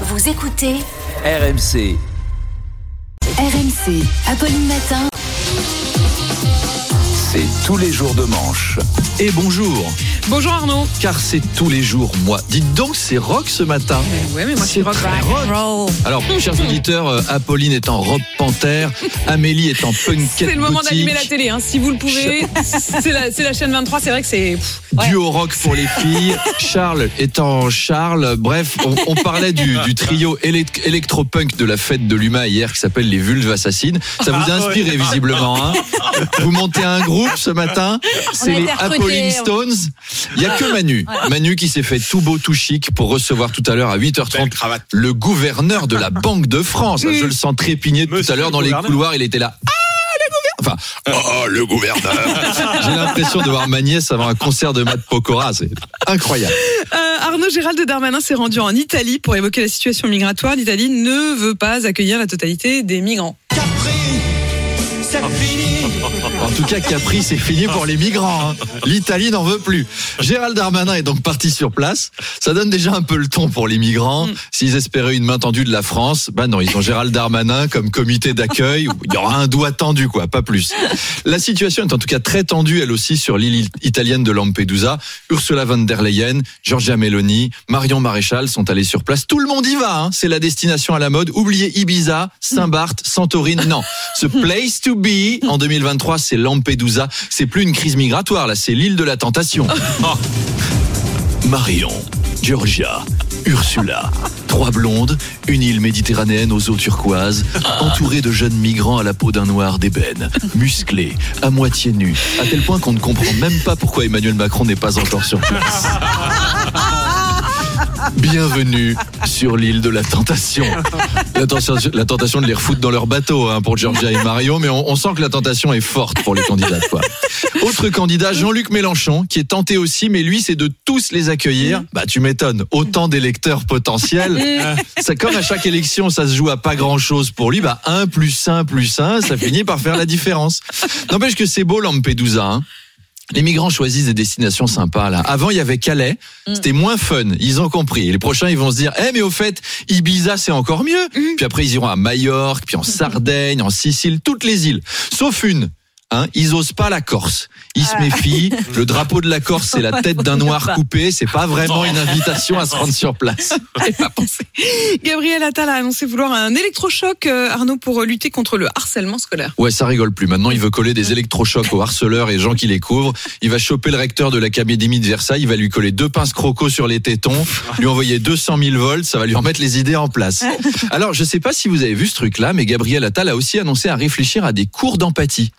Vous écoutez RMC. RMC, Apolline Matin. C'est tous les jours de manche. Et bonjour, Bonjour Arnaud. car c'est tous les jours moi. Dites donc, c'est rock ce matin. Ouais, mais moi C'est rock. rock. Alors, chers auditeurs, euh, Apolline est en robe panthère, Amélie est en punkette C'est le moment d'allumer la télé, hein. si vous le pouvez. C'est la, chaîne 23, c'est vrai que c'est. ouais. Duo rock pour les filles, Charles étant Charles. Bref, on, on parlait du, du trio élect- électropunk de la fête de l'UMA hier qui s'appelle les Vulves Assassines. Ça vous a inspiré visiblement. Hein vous montez un groupe ce matin, c'est les. Apolline Stones. Il y a que Manu, Manu qui s'est fait tout beau, tout chic pour recevoir tout à l'heure à 8h30 le gouverneur de la Banque de France. Je le sens trépigner tout à l'heure dans les couloirs. Il était là. Ah, le gouverneur Enfin, oh, le gouverneur. J'ai l'impression de voir ma nièce avant un concert de Matt Pokora. C'est incroyable. Euh, Arnaud Gérald Darmanin s'est rendu en Italie pour évoquer la situation migratoire. L'Italie ne veut pas accueillir la totalité des migrants. En tout cas, Capri, c'est fini pour les migrants. hein. L'Italie n'en veut plus. Gérald Darmanin est donc parti sur place. Ça donne déjà un peu le ton pour les migrants. S'ils espéraient une main tendue de la France, bah non, ils ont Gérald Darmanin comme comité d'accueil. Il y aura un doigt tendu, quoi, pas plus. La situation est en tout cas très tendue, elle aussi, sur l'île italienne de Lampedusa. Ursula von der Leyen, Giorgia Meloni, Marion Maréchal sont allés sur place. Tout le monde y va. hein. C'est la destination à la mode. Oubliez Ibiza, Saint-Barth, Santorini. Non, ce place to be en 2023, c'est Lampedusa. C'est plus une crise migratoire, là, c'est l'île de la tentation. Marion, Georgia, Ursula. Trois blondes, une île méditerranéenne aux eaux turquoises, entourée de jeunes migrants à la peau d'un noir d'ébène, musclés, à moitié nus, à tel point qu'on ne comprend même pas pourquoi Emmanuel Macron n'est pas encore sur place. Bienvenue sur l'île de la tentation. La tentation, la tentation de les refoutre dans leur bateau hein, pour Georgia et Mario, mais on, on sent que la tentation est forte pour les candidats. Quoi. Autre candidat, Jean-Luc Mélenchon, qui est tenté aussi, mais lui, c'est de tous les accueillir. Bah, tu m'étonnes. Autant d'électeurs potentiels. C'est comme à chaque élection, ça se joue à pas grand-chose pour lui. Bah, 1 plus 1 plus 1, ça finit par faire la différence. N'empêche que c'est beau Lampedusa. Hein. Les migrants choisissent des destinations sympas là. Avant il y avait Calais, c'était moins fun. Ils ont compris. Et les prochains ils vont se dire, eh mais au fait Ibiza c'est encore mieux. Puis après ils iront à Majorque, puis en Sardaigne, en Sicile, toutes les îles, sauf une. Hein, ils osent pas la Corse. Ils se méfient. Le drapeau de la Corse, c'est la tête d'un noir coupé. C'est pas vraiment une invitation à se rendre sur place. Pas pensé. Gabriel Attal a annoncé vouloir un électrochoc, euh, Arnaud, pour lutter contre le harcèlement scolaire. Ouais, ça rigole plus. Maintenant, il veut coller des électrochocs aux harceleurs et gens qui les couvrent. Il va choper le recteur de l'académie de Versailles. Il va lui coller deux pinces crocos sur les tétons, lui envoyer 200 000 volts. Ça va lui remettre les idées en place. Alors, je sais pas si vous avez vu ce truc-là, mais Gabriel Attal a aussi annoncé à réfléchir à des cours d'empathie.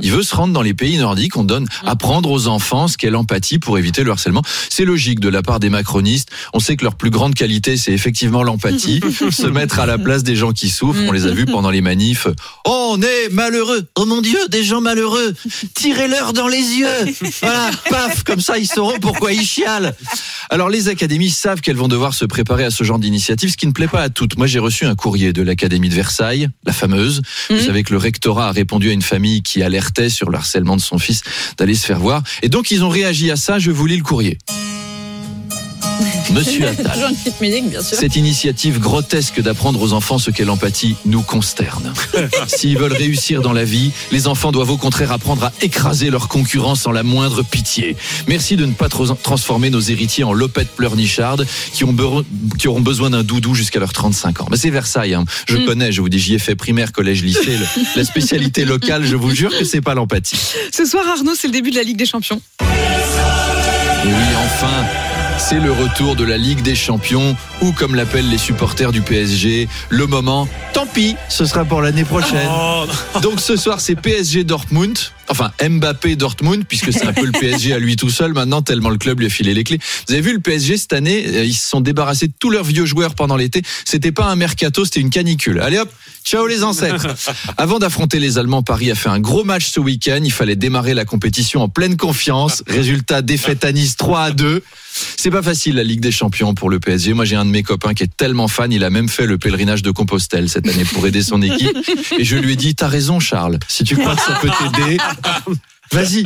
Il veut se rendre dans les pays nordiques, on donne apprendre aux enfants ce qu'est l'empathie pour éviter le harcèlement. C'est logique de la part des macronistes. On sait que leur plus grande qualité, c'est effectivement l'empathie, se mettre à la place des gens qui souffrent. On les a vus pendant les manifs. Oh, on est malheureux. Oh mon Dieu, des gens malheureux. Tirez-leur dans les yeux. Voilà, paf, comme ça ils sauront pourquoi ils chialent. Alors les académies savent qu'elles vont devoir se préparer à ce genre d'initiative, ce qui ne plaît pas à toutes. Moi, j'ai reçu un courrier de l'académie de Versailles, la fameuse. Vous savez que le rectorat a répondu à une famille qui alertait sur le harcèlement de son fils d'aller se faire voir. Et donc ils ont réagi à ça. Je vous lis le courrier. Monsieur Attal. Cette initiative grotesque d'apprendre aux enfants ce qu'est l'empathie nous consterne. S'ils veulent réussir dans la vie, les enfants doivent au contraire apprendre à écraser leur concurrence sans la moindre pitié. Merci de ne pas trop transformer nos héritiers en lopettes pleurnichardes qui, ont qui auront besoin d'un doudou jusqu'à leurs 35 ans. Mais c'est Versailles, hein. je connais, je vous dis, j'y ai fait primaire, collège, lycée. Le- la spécialité locale, je vous jure que c'est pas l'empathie. Ce soir, Arnaud, c'est le début de la Ligue des Champions. Et oui, enfin, c'est le retour de la Ligue des Champions, ou comme l'appellent les supporters du PSG, le moment, tant pis, ce sera pour l'année prochaine. Donc ce soir, c'est PSG Dortmund, enfin Mbappé Dortmund, puisque c'est un peu le PSG à lui tout seul maintenant, tellement le club lui a filé les clés. Vous avez vu le PSG cette année, euh, ils se sont débarrassés de tous leurs vieux joueurs pendant l'été. C'était pas un mercato, c'était une canicule. Allez hop, ciao les ancêtres. Avant d'affronter les Allemands, Paris a fait un gros match ce week-end. Il fallait démarrer la compétition en pleine confiance. Résultat, défaite à Nice 3 à 2. C'est pas facile la Ligue des Champions pour le PSG. Moi, j'ai un de mes copains qui est tellement fan, il a même fait le pèlerinage de Compostelle cette année pour aider son équipe. Et je lui ai dit, t'as raison, Charles. Si tu crois que ça peut t'aider, vas-y.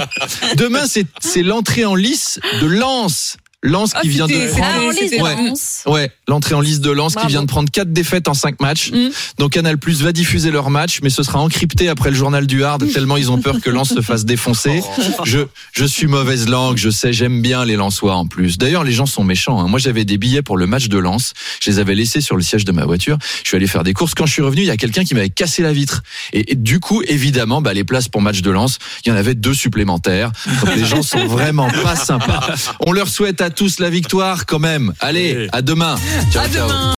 Demain, c'est l'entrée en lice de Lens. Lens qui vient de prendre. Ah, en C'était- liste de Ouais. L'entrée en liste de Lens qui vient de prendre quatre défaites en cinq matchs. Mm. Donc Canal Plus va diffuser leur match, mais ce sera encrypté après le journal du Hard, tellement ils ont peur que Lens se fasse défoncer. Je, je suis mauvaise langue, je sais, j'aime bien les Lensois en plus. D'ailleurs, les gens sont méchants. hein. Moi, j'avais des billets pour le match de Lens. Je les avais laissés sur le siège de ma voiture. Je suis allé faire des courses. Quand je suis revenu, il y a quelqu'un qui m'avait cassé la vitre. Et, et du coup, évidemment, bah, les places pour match de Lens, il y en avait deux supplémentaires. Donc les gens sont vraiment pas sympas. On leur souhaite à tous la victoire quand même. Allez, à demain. Ciao, À ciao. demain.